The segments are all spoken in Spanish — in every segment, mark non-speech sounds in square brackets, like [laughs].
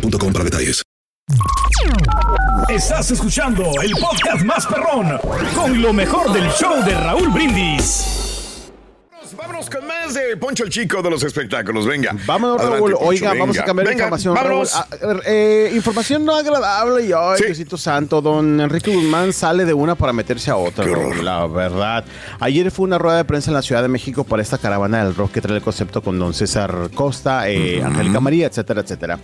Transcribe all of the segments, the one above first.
boostmobile.com para detalles. Estás escuchando el podcast más perrón con lo mejor del show de Raúl Brindis. Vámonos con más de Poncho el Chico de los espectáculos. Venga. Vámonos, Adelante, Raúl. Poncho, Oiga, vamos a cambiar Venga, información. Vámonos. Raúl. A- a ver, eh, información no agradable. Y, ay, Sí. Diosito santo, don Enrique Guzmán sale de una para meterse a otra, Raúl, la verdad. Ayer fue una rueda de prensa en la Ciudad de México para esta caravana del rock que trae el concepto con don César Costa, eh, Angélica María, etcétera, etcétera.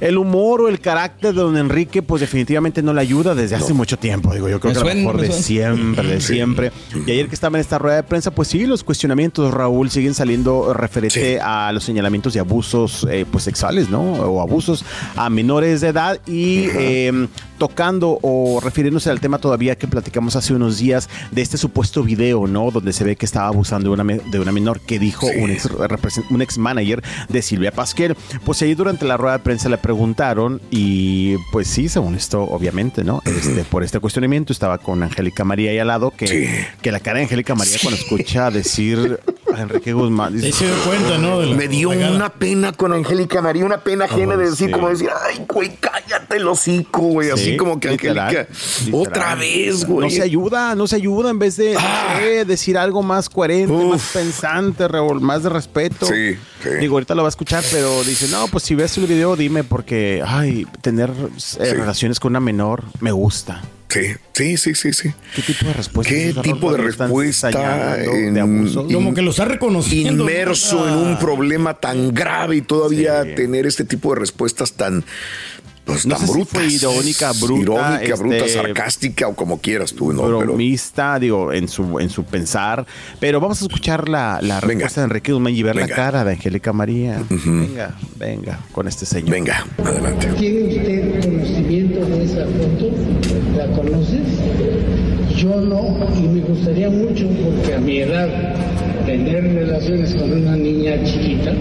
El humor o el carácter de don Enrique, pues definitivamente no le ayuda desde hace mucho tiempo. Digo, yo creo Me que a lo mejor me de siempre, de siempre. Y ayer que estaba en esta rueda de prensa, pues sí, los cuestionamientos, Raúl, siguen saliendo referente a los señalamientos de abusos eh, pues sexuales, ¿no? O abusos a menores de edad y eh, tocando o refiriéndose al tema todavía que platicamos hace unos días de este supuesto video, ¿no? Donde se ve que estaba abusando de una, de una menor que dijo un, ex, un ex manager de Silvia Pasquel. Pues ahí durante la rueda de prensa le preguntaron y pues sí, según esto, obviamente, ¿no? Este, por este cuestionamiento estaba con Angélica María ahí al lado, que, que la cara de Angélica María cuando escucha decir a Enrique Guzmán. dice, Ahí se dio cuenta, ¿no? De la Me dio una pena con Angélica María, una pena ajena de decir, sí. como decir, ay, güey, cállate el hocico, güey. Así Sí, como que literal, Angélica, literal. otra vez, güey. No se ayuda, no se ayuda en vez de no Ah. sé, decir algo más coherente, Uf. más pensante, más de respeto. Sí, sí. Digo, ahorita lo va a escuchar, pero dice, no, pues si ves el video, dime, porque, ay, tener eh, relaciones con una menor me gusta. Sí, sí, sí, sí, sí. ¿Qué tipo de respuesta? ¿Qué tipo de respuesta en- de abuso? Como que lo está reconociendo. Inmerso en un problema tan grave y todavía Sí. tener este tipo de respuestas tan, pues, No tan sé si brutas. fue irónica, bruta, Irónica, este, bruta, sarcástica o como quieras tú, ¿no? Pero, bromista, digo, en su, en su pensar. Pero vamos a escuchar la, la Venga. respuesta de Enrique Guzmán y ver Venga. la cara de Angélica María. Venga, venga, con este señor. venga, adelante. ¿Tiene usted conocimiento de esa foto? ¿La conoces? Yo no, y me gustaría mucho porque a mi edad tener relaciones con una niña chiquita.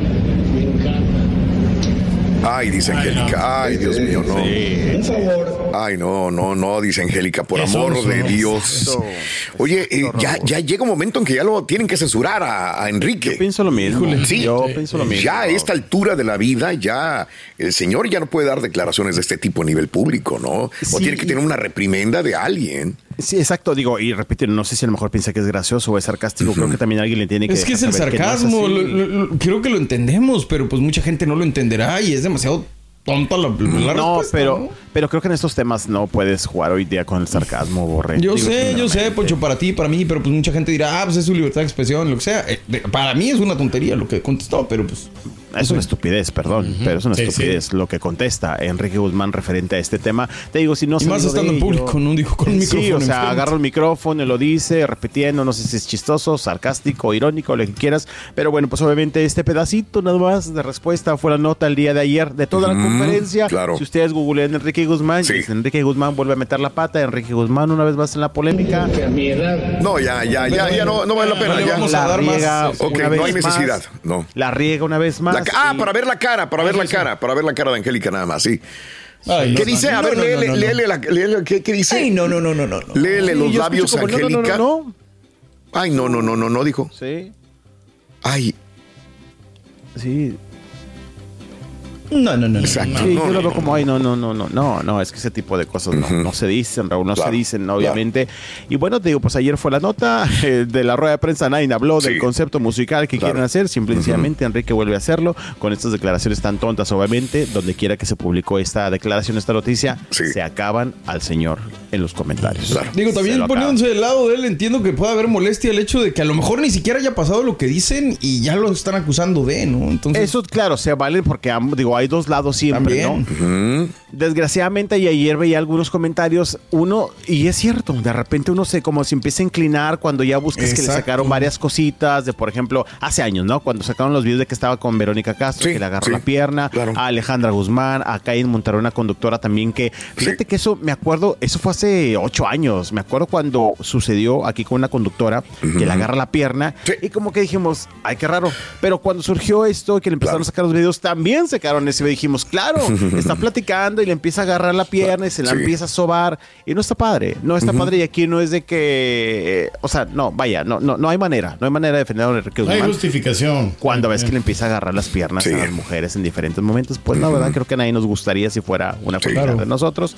Ay, dice Angélica. Ay, Dios mío, no. Un favor, Ay, no, no, no, dice Angélica, por Eso, amor de. Dios. Eso. Oye, eh, ya, ya llega un momento en que ya lo tienen que censurar a, a Enrique. Yo pienso lo mismo. Sí, Yo pienso lo mismo. ya a esta altura de la vida, ya el señor ya no puede dar declaraciones de este tipo a nivel público, ¿no? O Sí. tiene que tener una reprimenda de alguien. Sí, exacto. Digo, y repito, no sé si a lo mejor piensa que es gracioso o es sarcástico. Creo que también alguien le tiene que. Es que es el no es sarcasmo. así. lo- lo- lo- creo que lo entendemos, pero pues mucha gente no lo entenderá y es demasiado tonta la, la no, respuesta, pero, ¿no? pero creo que en estos temas no puedes jugar hoy día con el sarcasmo, Borre. Yo Digo, sé, yo sé. Poncho, para ti, para mí, pero pues mucha gente dirá, ah, pues es su libertad de expresión, lo que sea. Eh, de- para mí es una tontería lo que contestó, pero pues. Es una estupidez, perdón, pero es una Sí, estupidez lo que contesta Enrique Guzmán referente a este tema. Te digo, si no Y más estando en público, ¿no? Dijo con un Sí, micrófono o sea, enfrente. agarra el micrófono y lo dice, repitiendo, no sé si es chistoso, sarcástico, irónico, lo que quieras. Pero bueno, pues obviamente este pedacito nada más de respuesta fue la nota el día de ayer de toda la conferencia. claro. Si ustedes googlean Enrique Guzmán, Sí. y dicen, Enrique Guzmán vuelve a meter la pata, Enrique Guzmán una vez más en la polémica. que a mi edad No, ya, ya, ya, ya no, no vale la pena. ya. vamos a La dar más, riega este, Ok, una no vez hay más. necesidad, no. La riega una vez más. La ah, y- para ver la cara, para ver la cara, para ver la cara de Angélica nada más, sí. Ay, ¿Qué no, dice? no, A ver, léele, no, no. léele la- léele, ¿qué, qué dice? Ay, no, no, no, no, no. Léele Sí, los labios, Angélica. No, no, no, Ay, no, no, no, no, no, dijo. Sí, Ay, sí. No, no, no. Exacto. Sí, No, yo lo veo como, ay, no, no, no, no, no, no, es que ese tipo de cosas no, no se dicen, Raúl, no Claro, se dicen, obviamente. Y bueno, te digo, pues ayer fue la nota [laughs] eh, de la rueda de prensa, nadie habló del concepto musical que Claro. quieren hacer, simple y sencillamente Enrique vuelve a hacerlo con estas declaraciones tan tontas, obviamente, donde quiera que se publicó esta declaración, esta noticia, Sí. se acaban al señor en los comentarios. Claro. Digo, también poniéndose del lado de él, entiendo que puede haber molestia el hecho de que a lo mejor ni siquiera haya pasado lo que dicen y ya lo están acusando de, ¿no? Entonces, Eso, claro, se vale porque, digo, hay dos lados siempre, también. ¿no? Desgraciadamente, y ayer veía algunos comentarios, uno, y es cierto, de repente uno se como se empieza a inclinar cuando ya buscas que le sacaron varias cositas, de por ejemplo, hace años, ¿no? Cuando sacaron los videos de que estaba con Verónica Castro, Sí, que le agarró sí, la pierna, claro. a Alejandra Guzmán, a Caín Monterrey, una conductora también que, fíjate que eso, me acuerdo, eso fue hace ocho años, me acuerdo cuando sucedió aquí con una conductora que le agarra la pierna, Sí. y como que dijimos, ay, qué raro, pero cuando surgió esto, que le empezaron Claro. a sacar los videos, también sacaron ese video, dijimos, claro, [laughs] está platicando y le empieza a agarrar la pierna y se la Sí. empieza a sobar, y no está padre, no está padre, y aquí no es de que, eh, o sea, no, vaya, no, no, no hay manera, no hay manera de defender a Enrique No hay Guzmán. justificación. Cuando ves que le empieza a agarrar las piernas Sí. a las mujeres en diferentes momentos, pues la verdad creo que a nadie nos gustaría si fuera una Sí. familiar de nosotros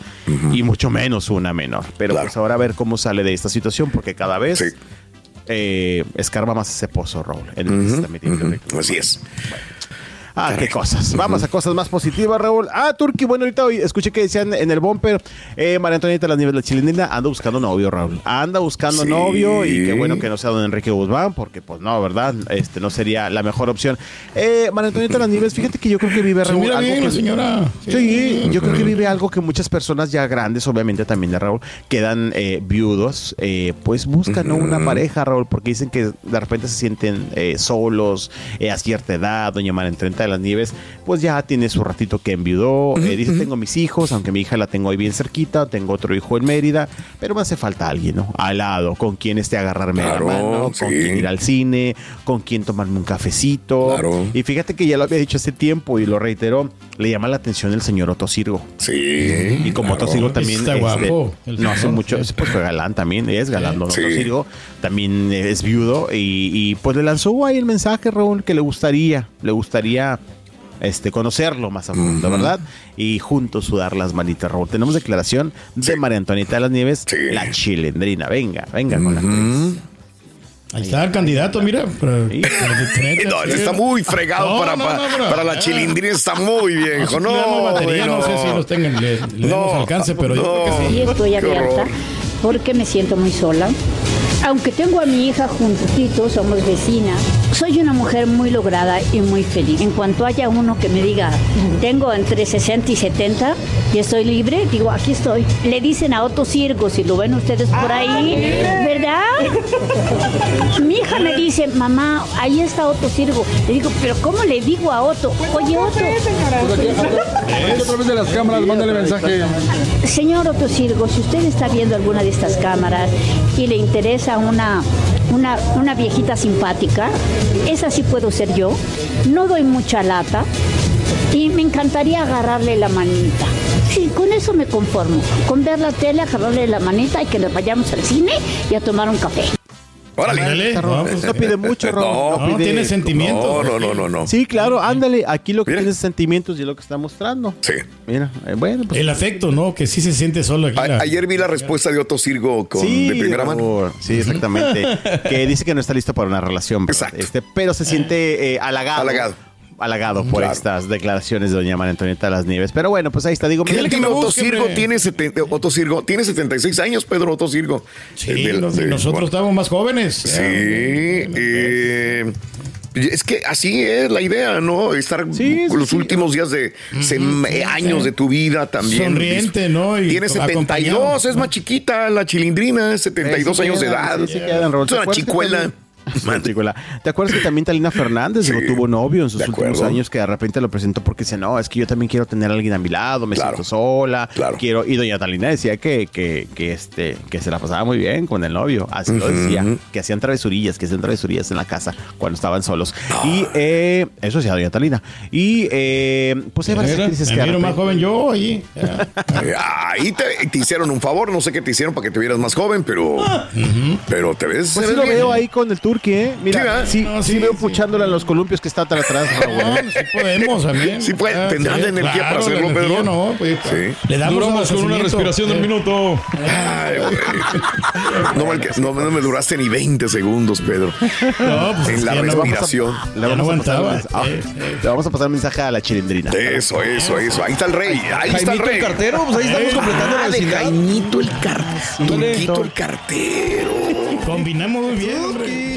y mucho menos una menor. Pero Claro. pues ahora a ver cómo sale de esta situación porque cada vez Sí. eh, escarba más ese pozo, Raúl. En el que se está Guzmán. Así es. Ah, qué cosas. Vamos a cosas más positivas, Raúl. Ah, Turki, bueno, ahorita hoy escuché que decían en el bumper, eh, María Antonieta Las Nieves, la chilindrina, anda buscando novio, Raúl. Anda buscando Sí. novio y qué bueno que no sea don Enrique Guzmán, porque pues no, ¿verdad? Este no sería la mejor opción. Eh, María Antonieta Las Nieves, fíjate que yo creo que vive, Se Raúl, mira algo bien que- la señora. Sí, yo creo que vive algo que muchas personas ya grandes, obviamente también de Raúl, quedan eh, viudos, eh, pues buscan ¿no? una pareja, Raúl, porque dicen que de repente se sienten eh, solos eh, a cierta edad. Doña María Trenta de las Nieves, pues ya tiene su ratito que enviudó. eh, dice, tengo mis hijos, aunque mi hija la tengo ahí bien cerquita, tengo otro hijo en Mérida, pero me hace falta alguien, ¿no? Al lado, con quien esté a agarrarme Claro, la mano, con quien ir al cine, con quien tomarme un cafecito. Claro. Y fíjate que ya lo había dicho hace tiempo y lo reiteró, le llama la atención el señor Otto Sirgo. Sí. Y como Otto claro. Sirgo también Está este, guapo, el no hace señor. mucho, pues fue galán también, es galán don Sí. Otto Sirgo, también es viudo y, y, pues le lanzó ahí el mensaje, Raúl, que le gustaría, le gustaría este conocerlo más a fondo, ¿verdad? Y juntos sudar las manitas, Raúl. Tenemos declaración de Sí. María Antonieta de las Nieves, Sí. la chilendrina. Venga, venga con la actriz. Ahí está el candidato, mira. para- Sí. para [laughs] No, está muy fregado No, para, no, para, no, para la chilindrina, está muy viejo. No, batería, no sé bueno. si los tengan, le, le No, demos alcance, pero yo creo que no. sí. Sí, estoy abierta porque me siento muy sola. Aunque tengo a mi hija juntito, somos vecinas, soy una mujer muy lograda y muy feliz. En cuanto haya uno que me diga, tengo entre 60 y 70 y estoy libre, digo, aquí estoy. Le dicen a Otto Sirgo, si lo ven ustedes por ahí, ¿verdad? Mi hija me dice, mamá, ahí está Otto Sirgo. Le digo, pero ¿cómo le digo a Otto? Oye, Otto. a través de las cámaras, mándale mensaje. Señor Otto Sirgo, si usted está viendo alguna de estas cámaras y le interesa una, una, una viejita simpática, esa sí puedo ser yo. No doy mucha lata y me encantaría agarrarle la manita. Sí, con eso me conformo. Con ver la tele, agarrarle la manita y que nos vayamos al cine y a tomar un café. Órale. Ándale, no, pues, No pide mucho. No, no, pide- tiene sentimientos. No, no, no, no, no. Sí, claro, ándale. Aquí lo que Mira. tiene es sentimientos y lo que está mostrando. Sí. Mira, eh, bueno, pues. El afecto, ¿no? Que sí se siente solo aquí. A- la- ayer vi la respuesta de Otto Sirgo con, sí, de primera mano. Sí, exactamente. [laughs] que dice que no está listo para una relación. Exacto. Este, pero se siente eh, halagado. Halagado. Halagado por Claro. estas declaraciones de doña María Antonieta las Nieves. Pero bueno, pues ahí está. Digo, ¿Qué mira, edad que tiene me Otto hombre. Tiene, 70 Otto Sirgo tiene 76 años, Pedro Otto Sirgo. Sí, Eh, de- de- nosotros bueno, estábamos más jóvenes. Sí. eh, es que así es la idea, ¿no? Estar Sí, sí, los sí. últimos días de eh, años de tu vida también. Sonriente, ¿no? Y Tiene 72, acompañado. es más chiquita la chilindrina, es 72 Sí, sí años de edad. quedan, es ¿Te una chicuela. también- [laughs] Chicuela. ¿Te acuerdas que también Talina Fernández Sí, digo, tuvo novio en sus últimos acuerdo. años que de repente lo presentó porque dice, no, es que yo también quiero tener a alguien a mi lado, me Claro. siento sola, Claro. quiero. Y doña Talina decía que, que, que, este, que se la pasaba muy bien con el novio. Así lo decía, que hacían travesurillas, que hacían travesurillas en la casa cuando estaban solos. Y eh, eso decía doña Talina. Y eh, pues hay varias actrices que miro más repente- joven yo. Ya. Eh, Ahí te, te hicieron un favor, no sé qué te hicieron para que te vieras más joven, pero, pero te ves. Pues sí lo veo ahí con el Turki, ¿eh? Mira, sí, No, sí, sí, veo sí. puchándola en los columpios que está atrás atrás, Raúl. No, sí podemos también. [laughs] Sí puede- Ah, tendrán la energía para claro, hacerlo, la energía Pedro. No, pues, Sí. Le damos Duramos con una respiración del Eh, minuto. Ay, [laughs] no, no, no me duraste ni 20 segundos, Pedro. No, pues, en la respiración. No vamos, a pasar, aguantaba. mensaje- ah, Eh, le vamos a pasar mensaje a la chilindrina. Eso, eso, eso. Ahí está el rey. Ahí está el rey. el cartero, pues ahí estamos completando la Ah, de vecindad. Jaimito el cartero. Turquito el cartero. Combinamos muy bien,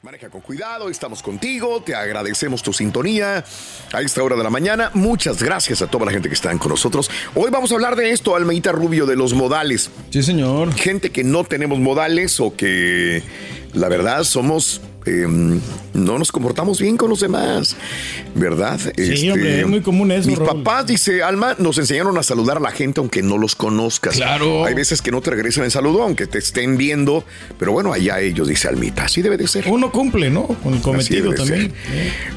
Maneja con cuidado, estamos contigo, te agradecemos tu sintonía a esta hora de la mañana. Muchas gracias a toda la gente que está con nosotros. Hoy vamos a hablar de esto, Almeita Rubio, de los modales. Sí, señor. Gente que no tenemos modales o que la verdad somos... eh, no nos comportamos bien con los demás, ¿verdad? Sí, hombre, es muy común eso, Mis Raúl. papás, dice Alma, nos enseñaron a saludar a la gente aunque no los conozcas. Claro. Hay veces que no te regresan el saludo aunque te estén viendo, pero bueno, allá ellos, dice Almita. Así debe de ser. Uno cumple, ¿no? Con el cometido también.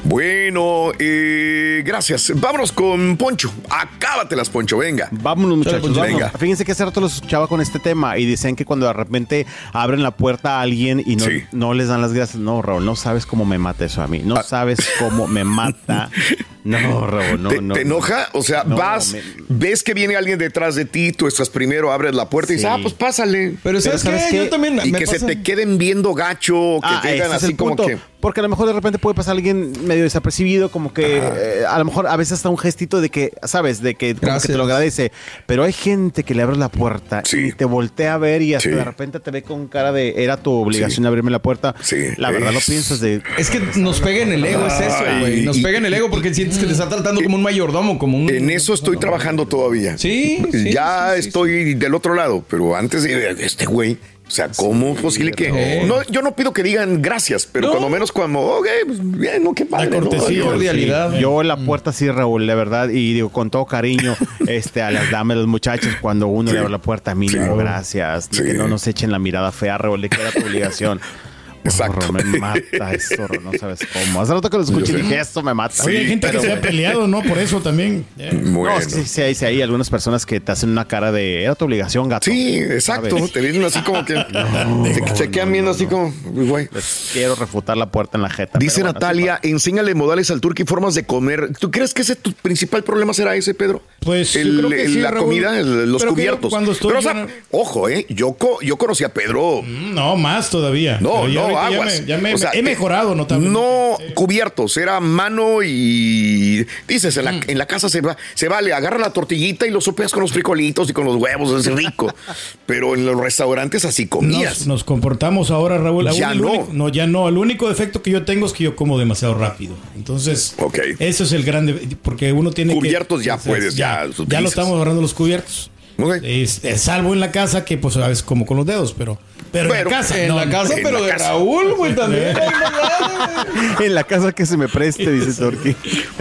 Bueno, eh, gracias. Vámonos con Poncho. Acábatelas, Poncho, venga. Vámonos, muchachos. Poncho. vámonos. Venga. Fíjense que hace rato los escuchaba con este tema y dicen que cuando de repente abren la puerta a alguien y no, Sí. no les dan las gracias. No, Raúl, no sabes cómo me mata eso a mí. No sabes cómo me mata. [laughs] No, Raúl, no, ¿Te, no. te enoja? O sea, No, vas, me- ves que viene alguien detrás de ti, tú estás primero, abres la puerta y dices, ah, pues pásale. Pero ¿sabes, ¿sabes qué? qué? Yo también y me que se te queden viendo gacho, que Ah, te ese digan es así como punto. que. Porque a lo mejor de repente puede pasar alguien medio desapercibido, como que eh, a lo mejor a veces hasta un gestito de que, ¿sabes? De que, como que te lo agradece. Pero hay gente que le abres la puerta Sí. y te voltea a ver y hasta Sí. de repente te ve con cara de era tu obligación Sí. abrirme la puerta. Sí. La verdad lo Es- piensas de. Es que nos pega en el ego, es eso, güey. Nos pega en el ego porque sientes que te está tratando como un mayordomo, como un. En eso estoy trabajando todavía. Sí, sí, Ya sí, sí, estoy del otro lado, pero antes de este güey. O sea, ¿cómo es posible que.? No, yo no pido que digan gracias, pero No. cuando menos cuando. Ok, pues bien, no, qué padre. ¿no? cortesía. Yo- cordialidad. Yo en la puerta sí, Raúl, de verdad, y digo con todo cariño, [laughs] este, a las damas, a los muchachos, cuando uno Sí. le abre la puerta, mínimo, Sí. gracias. Que no nos echen la mirada fea, Raúl, de que era tu obligación. [laughs] Exacto. Horror, me mata eso, no sabes cómo. Hace rato que lo escuché y dije, esto me mata. Oye, hay gente pero- que se ha peleado, ¿no? Por eso también. [laughs] Eh, Bueno. No, es que sí, sí hay, sí hay algunas personas que te hacen una cara de, era tu obligación, gato. Sí, exacto. ¿Sabes? Te vienen así como que. se, se quedan viendo así como. Güey. Les quiero refutar la puerta en la jeta. Dice bueno, Natalia, enséñale modales al turco y formas de comer. ¿Tú crees que ese tu principal problema será ese, Pedro? Pues, yo El- creo que el- sí, la Raúl. comida, el- los Pero cubiertos. cuando estoy Pero, o sea, no- ojo, eh, yo, co- yo conocí a Pedro. Mm, No, más todavía. No, no, ya aguas. me- Ya me, O sea, he eh, mejorado notablemente. No cubiertos, era mano y dices, en la, en la casa se, va, se vale, agarra la tortillita y lo sopeas con los frijolitos y con los huevos, es rico. [laughs] Pero en los restaurantes así comías. Nos, nos comportamos ahora, Raúl. Ya no. único- no, ya no. El único defecto que yo tengo es que yo como demasiado rápido. Entonces, Ok. eso es el grande. Porque uno tiene Cubiertos que. ya puedes, ya Ya, utilizas. lo estamos ahorrando los cubiertos. Ok. Es, es salvo en la casa que, pues, a veces como con los dedos, pero. Pero, Pero en la casa. En no, la casa, en pero la de casa. Raúl, güey, también. [laughs] En la casa que se me preste, dice Torqui.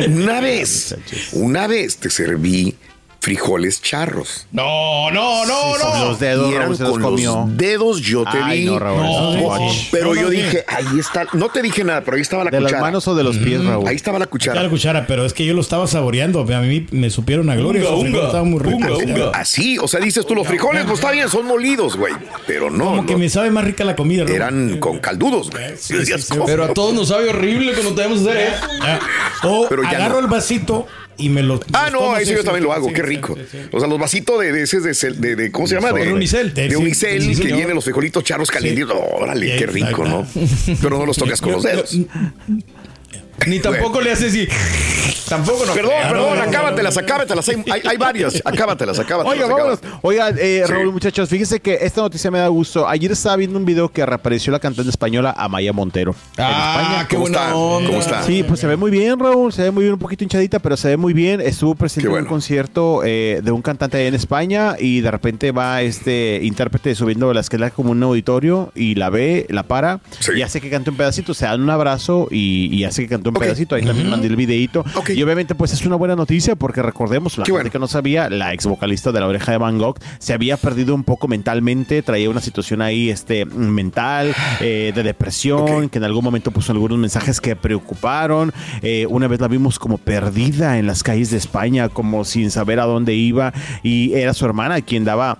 Una vez, una vez te serví frijoles charros. No, no, no, Sí, no. los dedos, y eran Raúl, se los con comió. los dedos, yo te Ay, vi. no, Raúl, Oh, much. pero No, yo no, dije, ahí está. No te dije nada, pero ahí estaba la ¿De las cuchara. manos o de los pies, Raúl? Ahí estaba la cuchara. la cuchara, pero es que yo lo estaba saboreando. A mí me supieron a gloria. Unga, unga. estaban muy ricos. Unga, o sea, unga. Así, o sea, dices tú, los frijoles, pues está bien, son molidos, güey. Pero no, Como que no, me sabe más rica la comida. Raúl. eran con caldudos, güey. Pero a todos nos sabe horrible cuando tenemos que hacer, ¿eh? O Pero ya agarro no. el vasito y me lo. Ah, no, eso sí, yo sí, también lo hago, qué rico. O sea, los vasitos de, de ese de, de, ¿cómo se llama? De, unicel. De unicel, que vienen los frijolitos charros calientitos. Órale, qué rico, ¿no? Pero no los tocas con los dedos. Ni tampoco le haces así. Tampoco no. Perdón, creo. perdón, no, no, acábatelas, acábatelas. Hay, hay, hay varias. Acábatelas, acábatelas. Oiga, vámonos. Oiga, eh, Sí. Raúl, muchachos, fíjense que esta noticia me da gusto. Ayer estaba viendo un video que reapareció la cantante española Amaya Montero. en Ah, España. qué ¿Cómo buena está? onda. ¿Cómo está? Sí, pues se ve muy bien, Raúl. Se ve muy bien, un poquito hinchadita, pero se ve muy bien. Estuvo presente en bueno. un concierto eh, de un cantante allá en España y de repente va este intérprete subiendo la escalera como un auditorio y la ve, la para Sí. y hace que cante un pedacito. Se dan un abrazo y, y hace que cante un pedacito. Ahí también mandé el videito. Ok. Y obviamente, pues es una buena noticia porque recordemos, la Qué gente bueno. que no sabía, la ex vocalista de la oreja de Van Gogh se había perdido un poco mentalmente, traía una situación ahí este, mental, eh, de depresión, que en algún momento puso algunos mensajes que preocuparon. Eh, una vez la vimos como perdida en las calles de España, como sin saber a dónde iba, y era su hermana quien daba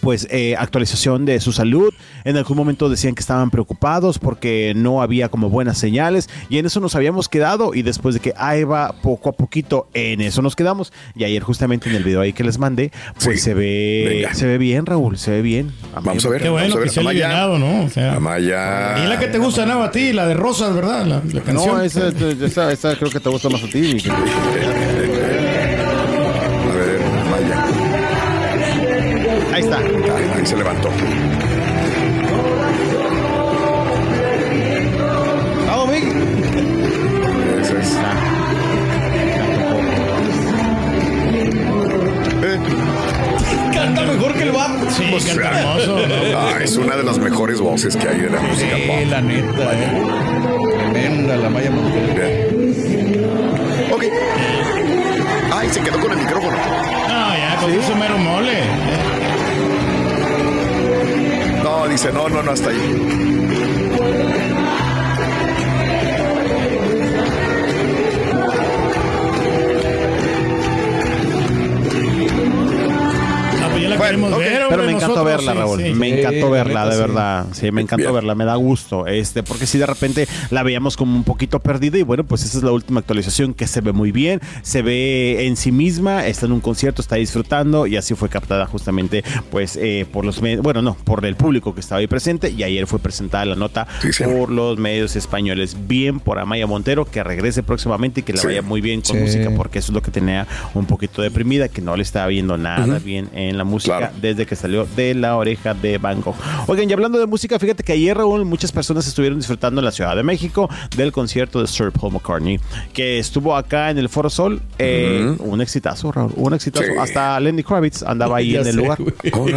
pues eh, actualización de su salud. En algún momento decían que estaban preocupados porque no había como buenas señales y en eso nos habíamos quedado y después de que ahí va poco a poquito en eso nos quedamos y ayer justamente en el video ahí que les mandé pues Sí. se ve Venga. se ve bien Raúl, se ve bien. Vamos a ver. Qué bueno vamos a que se ha Amaya. alivianado, ¿no? O sea, Amaya. y la que te gusta, ¿no? A ti, la de Rosas, ¿verdad? La, la canción. No, esa, esa- esa creo que te gusta más a ti. [laughs] está. Ahí, ahí se levantó. Vamos, Vic. Eso es. Eh, Canta mejor que el vato. Sí, pues, canta ah, hermoso. ¿no? ah, es una de las mejores voces que hay de la música Sí, pop. la neta, eh. No, no, no, hasta ahí. Hombre, Pero me encantó nosotros, verla, sí, Raúl. sí. Me Sí, encantó la verla, de sí. verdad. Sí, me encantó Bien. verla, me da gusto. Este, porque si de repente la veíamos como un poquito perdida, y bueno, pues esa es la última actualización que se ve muy bien. Se ve en sí misma, está en un concierto, está disfrutando, y así fue captada justamente, pues, eh, por los medios, bueno, no, por el público que estaba ahí presente, y ayer fue presentada la nota por los medios españoles. Bien por Amaya Montero, que regrese próximamente y que le Sí. vaya muy bien con Sí. música, porque eso es lo que tenía un poquito deprimida, que no le estaba viendo nada bien en la música Claro. desde que salió de la oreja de Van Gogh. Oigan, y hablando de música, fíjate que ayer, Raúl, muchas personas estuvieron disfrutando en la Ciudad de México del concierto de Sir Paul McCartney, que estuvo acá en el Foro Sol. Eh, Un exitazo, Raúl, un exitazo. Sí. Hasta Lenny Kravitz andaba ahí [laughs] Ya en el sé, lugar.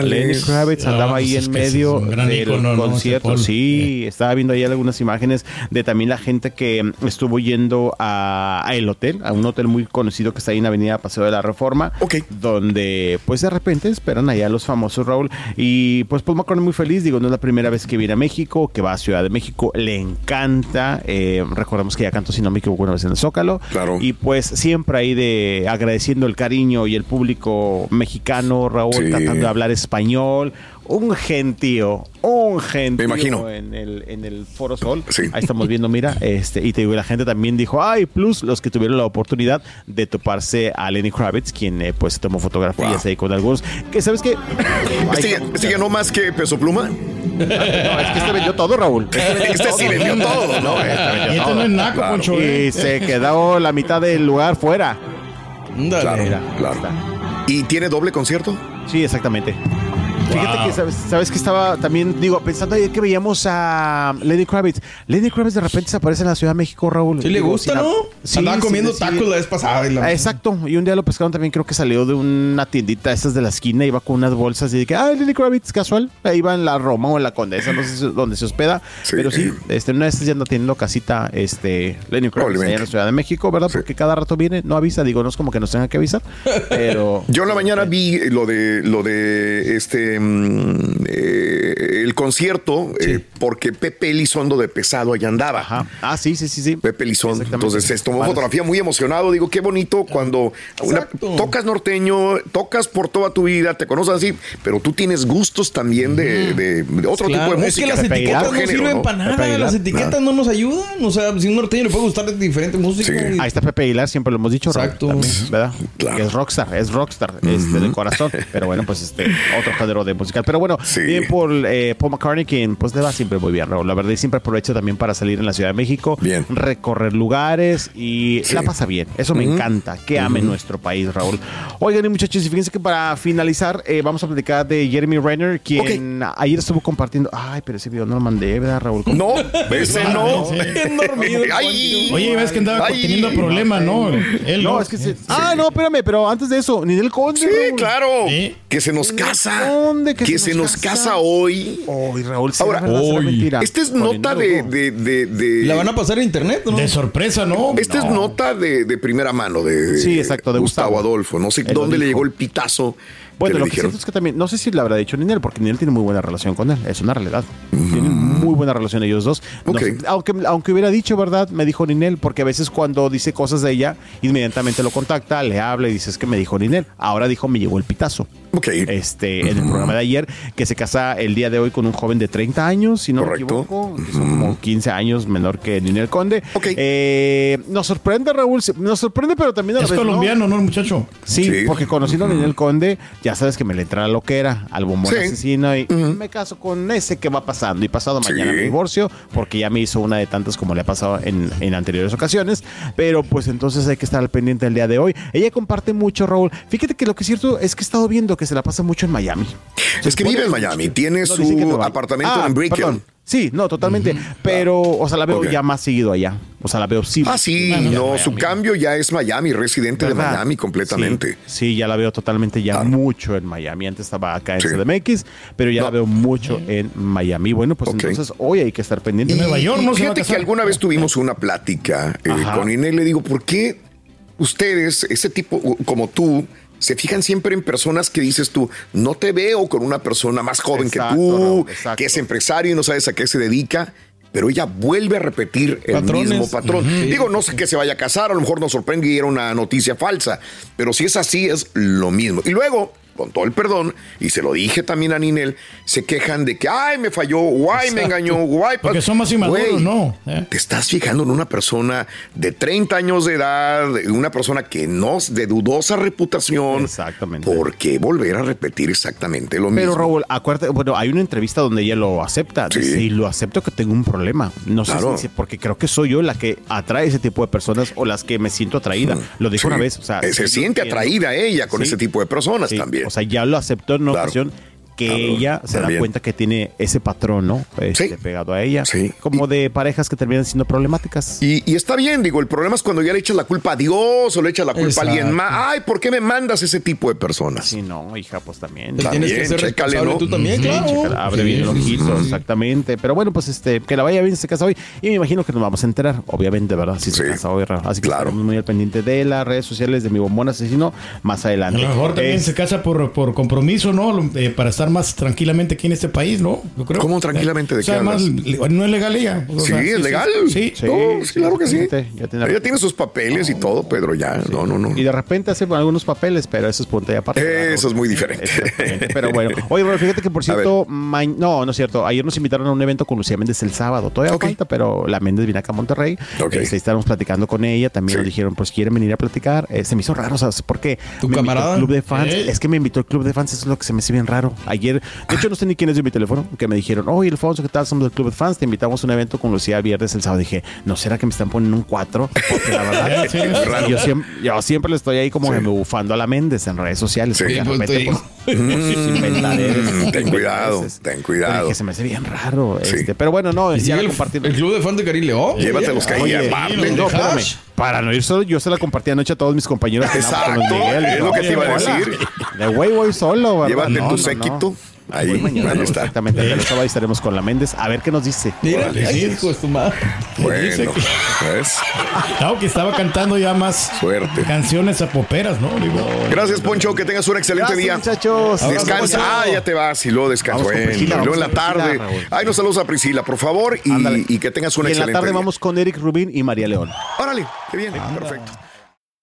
Lenny Kravitz No, andaba ahí pues es en que medio del ícono, ¿no? concierto. Paul. Sí, estaba viendo ahí algunas imágenes de también la gente que estuvo yendo a, a el hotel, a un hotel muy conocido que está ahí en Avenida Paseo de la Reforma, Ok. donde pues de repente esperan allá los famosos Raúl y pues Paul McCartney muy feliz, digo, no es la primera vez que viene a México, que va a Ciudad de México, le encanta, eh, recordemos que ya cantó si no me equivoco una vez en el Zócalo, Claro. y pues siempre ahí de agradeciendo el cariño y el público mexicano, Raúl, Sí. tratando de hablar español, un gentío, un gentío Me imagino. en el, en el Foro Sol. Sí. Ahí estamos viendo, mira, este, y te digo, la gente también dijo, ay, plus los que tuvieron la oportunidad de toparse a Lenny Kravitz, quien eh, pues tomó fotografías Wow. ahí con algunos, que sabes que ¿Este, ya- este ganó más que Peso Pluma? no, es que este vendió todo, Raúl. Este sí vendió todo, ¿no? Este vendió Y este todo. no es naco, Claro. Poncho. ¿eh? Y se quedó la mitad del lugar fuera. Ándale. Claro, Mira, claro. está. ¿Y tiene doble concierto? Sí, exactamente. Fíjate que sabes, sabes que estaba también, digo, pensando ayer que veíamos a Lenny Kravitz. Lenny Kravitz de repente se aparece en la Ciudad de México, Raúl. Sí le Digo, gusta, ¿no? Sí, Andaba sí, comiendo sí. tacos la vez pasada. y la- Exacto, y un día lo pescaron también, creo que salió de una tiendita esas de la esquina, iba con unas bolsas y dije, ah, Lenny Kravitz, casual, ahí iba en la Roma o en la Condesa, no sé dónde se hospeda, pero sí, este, una estas ya anda teniendo casita, este, Lenny Kravitz, allá en la Ciudad de México, ¿verdad? Porque cada rato viene, no avisa, digo, no es como que nos tenga que avisar, [laughs] pero... Yo en la mañana vi lo de lo de este mm, eh, el concierto eh, porque Pepe Elizondo de pesado allá andaba. Ah, sí, sí, sí, sí. Pepe Elizondo. Entonces se tomó Vale. fotografía muy emocionado. Digo, qué bonito cuando una- tocas norteño, tocas por toda tu vida, te conoces así, pero tú tienes gustos también de, de- de otro Claro, tipo de es música. que las Otro etiquetas no género, sirven ¿no? para nada. Las etiquetas no nos ayudan. O sea, si un norteño le puede gustar diferente música. y- Ahí está Pepe Aguilar, siempre lo hemos dicho, Exacto. también, ¿verdad? Que es rockstar, es rockstar, este, de corazón. Pero bueno, pues este, otro género de musical. Pero bueno, bien por eh, Paul McCartney, quien pues le va siempre muy bien, Raúl. La verdad, y siempre aprovecha también para salir en la Ciudad de México, recorrer lugares y la pasa bien. Eso me encanta, que ame nuestro país, Raúl. Oigan, y muchachos, y fíjense que para finalizar, eh, vamos a platicar de Jeremy Renner, quien ayer estuvo compartiendo. Ay, pero ese video no lo mandé, ¿verdad, Raúl? No, ese no. [laughs] Bien dormido. Ay. Oye, ves que andaba Ay. teniendo problemas, ¿no? Él no, es que se- Ah, no, espérame, pero antes de eso, Ninel Conde. Sí, Raúl. claro. Que se nos casa. ¿Dónde que, se, nos casa, hoy. Hoy, Raúl, ¿será Ahora, mentira? esta es nota de, de, de, de- La van a pasar a internet, ¿no? De sorpresa, ¿no? Esta es nota de, de primera mano de, Sí, exacto, de Gustavo, Gustavo. Adolfo. No sé Él dónde le llegó el pitazo. Bueno, que lo que siento es que también, no sé si le habrá dicho Ninel, porque Ninel tiene muy buena relación con él, es una realidad. Tienen muy buena relación ellos dos. No Ok. sé, aunque, aunque hubiera dicho, ¿verdad? Me dijo Ninel, porque a veces cuando dice cosas de ella, inmediatamente lo contacta, le habla y dice, es que me dijo Ninel. Ahora dijo, me llegó el pitazo. Ok. Este, en el programa de ayer, que se casa el día de hoy con un joven de 30 años, si no Correcto. me equivoco, que son como 15 años menor que Ninel Conde. Eh, nos sorprende, Raúl, nos sorprende, pero también a la Es vez, ¿no? colombiano, ¿no, el muchacho? Sí, Sí. porque conociendo a Ninel Conde, ya sabes que me le entra lo que era, al bombón Sí. asesino, y me caso con ese que va pasando. Y pasado mañana Me divorcio, porque ya me hizo una de tantas como le ha pasado en, en anteriores ocasiones. Pero pues entonces hay que estar al pendiente el día de hoy. Ella comparte mucho, Raúl. Fíjate que lo que es cierto es que he estado viendo que se la pasa mucho en Miami. Es que vive en Miami, tiene No, su no apartamento Ah, en Brickell. Sí, no, totalmente. Pero, o sea, la veo ya más seguido allá. O sea, la veo sí. Ah, sí, no, su cambio ya es Miami, residente de. Miami completamente. Sí, sí, ya la veo totalmente ya mucho en Miami. Antes estaba acá en Sí. CDMX, pero ya la veo mucho en Miami. Bueno, pues entonces hoy hay que estar pendiente. Y- y fíjate que alguna vez tuvimos una plática eh, con Inés. Le digo, ¿por qué ustedes, ese tipo como tú, se fijan siempre en personas que dices tú, no te veo con una persona más joven Exacto, que tú, que es empresario y no sabes a qué se dedica? Pero ella vuelve a repetir el Patrones. mismo patrón. Digo, no sé que se vaya a casar, a lo mejor nos sorprende y era una noticia falsa, pero si es así, es lo mismo. Y luego, con todo el perdón, y se lo dije también a Ninel, se quejan de que, ay, me falló, guay, me engañó, guay. Porque son más inmaduros, Güey, ¿no? ¿Eh? te estás fijando en una persona de 30 años de edad, una persona que no de dudosa reputación. Exactamente. ¿Por qué volver a repetir exactamente lo Pero mismo? Raúl, acuérdate, bueno, hay una entrevista donde ella lo acepta. Sí. Dice, y lo acepto que tengo un problema. No sé si, porque creo que soy yo la que atrae ese tipo de personas o las que me siento atraída. Lo dijo Sí. una vez. O sea, Eh, se siente atraída ella con Sí. ese tipo de personas Sí, O sea, ya lo aceptó en una Claro. ocasión que Claro, ella se da cuenta que tiene ese patrón, ¿no? Este, pegado a ella. Como de parejas que terminan siendo problemáticas. Y, y está bien, digo, el problema es cuando ya le echas la culpa a Dios o le echas la culpa a alguien más. Ay, ¿por qué me mandas ese tipo de personas? Sí, no, hija, pues también. Tienes que ser responsable tú también, Sí, claro. chica, abre Sí, bien el sí, ojito, sí. exactamente. Pero bueno, pues este, que la vaya bien, se casa hoy. Y me imagino que nos vamos a enterar, obviamente, ¿verdad? Si se casa hoy, Así que estaremos muy al pendiente de las redes sociales de mi bombón asesino más A adelante. lo mejor también Eh, se casa por, por compromiso, ¿no? Eh, para estar más tranquilamente aquí en este país, ¿no? Yo creo. ¿Cómo tranquilamente? ¿De O sea, qué no es legal ella. O Sí, sea, es legal. Sí. No, sí, claro que sí. Ya tiene, Ella tiene sus papeles y todo, Pedro, ya. No, no, no. Y de repente hace algunos papeles, pero eso es punto y aparte. ¿verdad, Eso es muy diferente. Pero bueno, oye, Raúl, fíjate que por cierto, ma- no, no es cierto. Ayer nos invitaron a un evento con Lucía Méndez el sábado. Todavía falta, pero la Méndez viene acá a Monterrey. Ok. Este, estábamos platicando con ella. También nos dijeron, pues quieren venir a platicar. Eh, se me hizo raro, ¿sabes por qué? ¿Tu Me camarada? el club de fans. ¿Eh? Es que me invitó el club de fans. Eso es lo que se me hace bien raro. Ayer, de hecho no sé ni quién es de mi teléfono, que me dijeron, oye Alfonso, ¿qué tal? Somos del Club de Fans, te invitamos a un evento con Lucía viernes el sábado. Dije, ¿no será que me están poniendo un 4? Porque la verdad, [laughs] Sí, es raro. yo, siempre, yo siempre le estoy ahí como que me bufando a la Méndez en redes sociales. pues, pues, [laughs] Mm, ten cuidado, ten cuidado. dije, se me hace bien raro. Sí. Este, pero bueno, no, ¿Y ya sigue la el, el club de fan de Cari León? Que aparte. los No, de espérame. Para no ir solo, yo se la compartí anoche a todos mis compañeros. que andaban con Miguel. es lo que te iba a decir. De güey voy solo, ¿verdad? Llévate No, tu no, no. Ahí, mañana, ahí está. Exactamente. Pero sábado estaremos con la Méndez. A ver qué nos dice. Mira, hijo de tu madre. Bueno, pues, Claro que estaba cantando ya más suerte. canciones apoperas, ¿no? Digo, Gracias, Poncho. Que tengas un excelente Gracias, día. muchachos. Descansa. Ah, ya te vas y luego Bueno, Priscila, y luego en la tarde. Ay, nos saludos a Priscila, por favor. Y, que tengas un Y en la excelente tarde día. vamos con Eric Rubin y María León. Órale, qué bien. Perfecto.